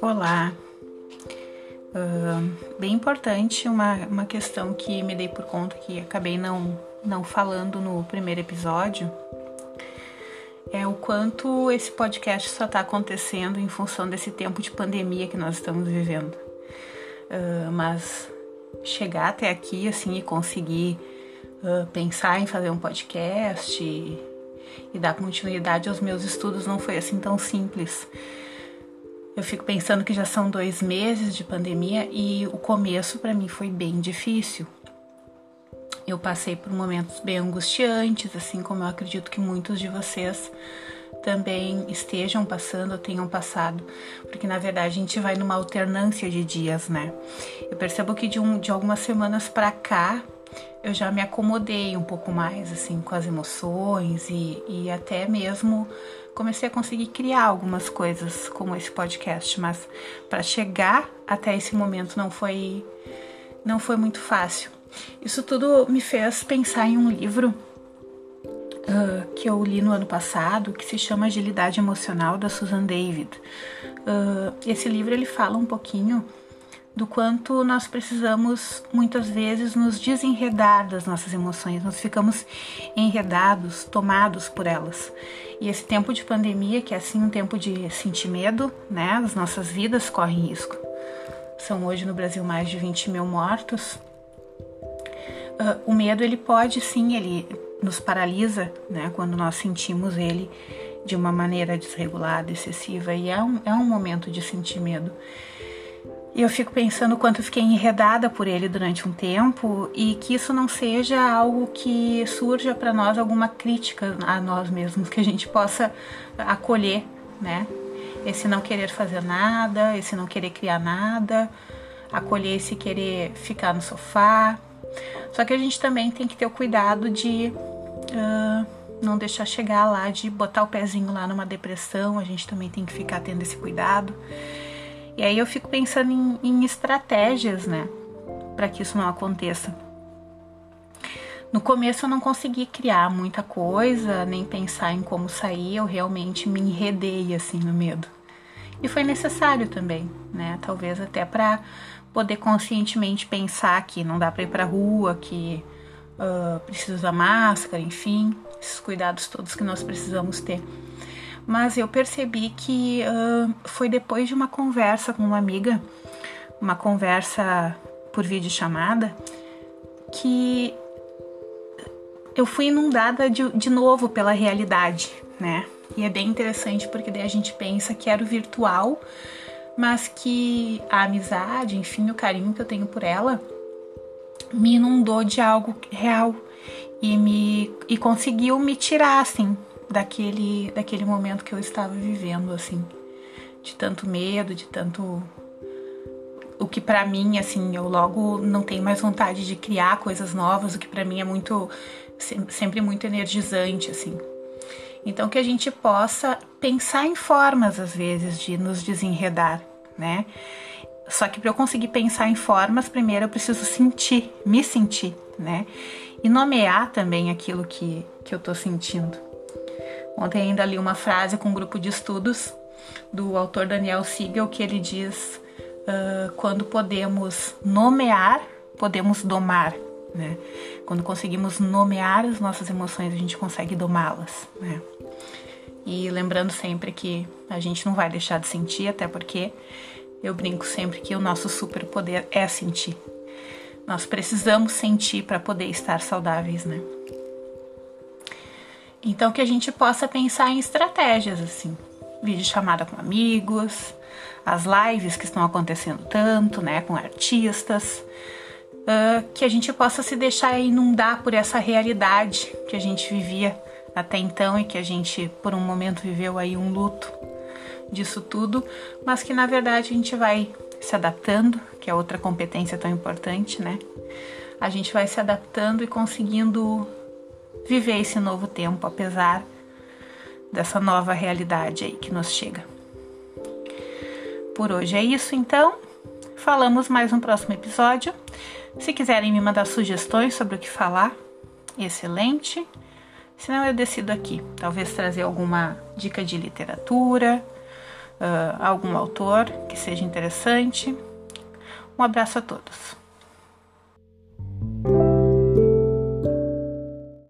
Olá. Uh, bem importante, uma, uma questão que me dei por conta que acabei não, não falando no primeiro episódio é o quanto esse podcast só está acontecendo em função desse tempo de pandemia que nós estamos vivendo. Uh, mas chegar até aqui assim e conseguir pensar em fazer um podcast e, e dar continuidade aos meus estudos não foi assim tão simples. Eu fico pensando que já são dois meses de pandemia e o começo para mim foi bem difícil. Eu passei por momentos bem angustiantes, assim como eu acredito que muitos de vocês também estejam passando ou tenham passado, porque na verdade a gente vai numa alternância de dias, né? Eu percebo que de, um, de algumas semanas para cá eu já me acomodei um pouco mais, assim, com as emoções e, e até mesmo comecei a conseguir criar algumas coisas como esse podcast, mas para chegar até esse momento não foi não foi muito fácil. Isso tudo me fez pensar em um livro uh, que eu li no ano passado, que se chama Agilidade Emocional da Susan David. Uh, esse livro ele fala um pouquinho do quanto nós precisamos muitas vezes nos desenredar das nossas emoções, nós ficamos enredados, tomados por elas. E esse tempo de pandemia, que é assim um tempo de sentir medo, né? As nossas vidas correm risco. São hoje no Brasil mais de 20 mil mortos. Uh, o medo ele pode sim, ele nos paralisa, né? Quando nós sentimos ele de uma maneira desregulada, excessiva, e é um, é um momento de sentir medo. E eu fico pensando o quanto eu fiquei enredada por ele durante um tempo e que isso não seja algo que surja para nós alguma crítica a nós mesmos, que a gente possa acolher, né? Esse não querer fazer nada, esse não querer criar nada, acolher esse querer ficar no sofá. Só que a gente também tem que ter o cuidado de uh, não deixar chegar lá, de botar o pezinho lá numa depressão, a gente também tem que ficar tendo esse cuidado. E aí eu fico pensando em, em estratégias, né, para que isso não aconteça. No começo eu não consegui criar muita coisa, nem pensar em como sair, eu realmente me enredei assim no medo. E foi necessário também, né? Talvez até para poder conscientemente pensar que não dá para ir para rua, que uh, precisa usar máscara, enfim, esses cuidados todos que nós precisamos ter mas eu percebi que uh, foi depois de uma conversa com uma amiga, uma conversa por vídeo chamada, que eu fui inundada de, de novo pela realidade, né? E é bem interessante porque daí a gente pensa que era o virtual, mas que a amizade, enfim, o carinho que eu tenho por ela me inundou de algo real e me e conseguiu me tirar assim daquele, daquele momento que eu estava vivendo, assim, de tanto medo, de tanto. O que para mim, assim, eu logo não tenho mais vontade de criar coisas novas, o que para mim é muito, sempre muito energizante, assim. Então, que a gente possa pensar em formas, às vezes, de nos desenredar, né? Só que para eu conseguir pensar em formas, primeiro eu preciso sentir, me sentir, né? E nomear também aquilo que, que eu tô sentindo. Ontem ainda li uma frase com um grupo de estudos do autor Daniel Siegel que ele diz: uh, quando podemos nomear, podemos domar. Né? Quando conseguimos nomear as nossas emoções, a gente consegue domá-las. Né? E lembrando sempre que a gente não vai deixar de sentir, até porque eu brinco sempre que o nosso superpoder é sentir. Nós precisamos sentir para poder estar saudáveis, né? Então que a gente possa pensar em estratégias assim, vídeo chamada com amigos, as lives que estão acontecendo tanto, né, com artistas, uh, que a gente possa se deixar inundar por essa realidade que a gente vivia até então e que a gente por um momento viveu aí um luto disso tudo, mas que na verdade a gente vai se adaptando, que é outra competência tão importante, né? A gente vai se adaptando e conseguindo viver esse novo tempo, apesar dessa nova realidade aí que nos chega. Por hoje é isso, então. Falamos mais no próximo episódio. Se quiserem me mandar sugestões sobre o que falar, excelente. Senão eu decido aqui, talvez trazer alguma dica de literatura, uh, algum autor que seja interessante. Um abraço a todos.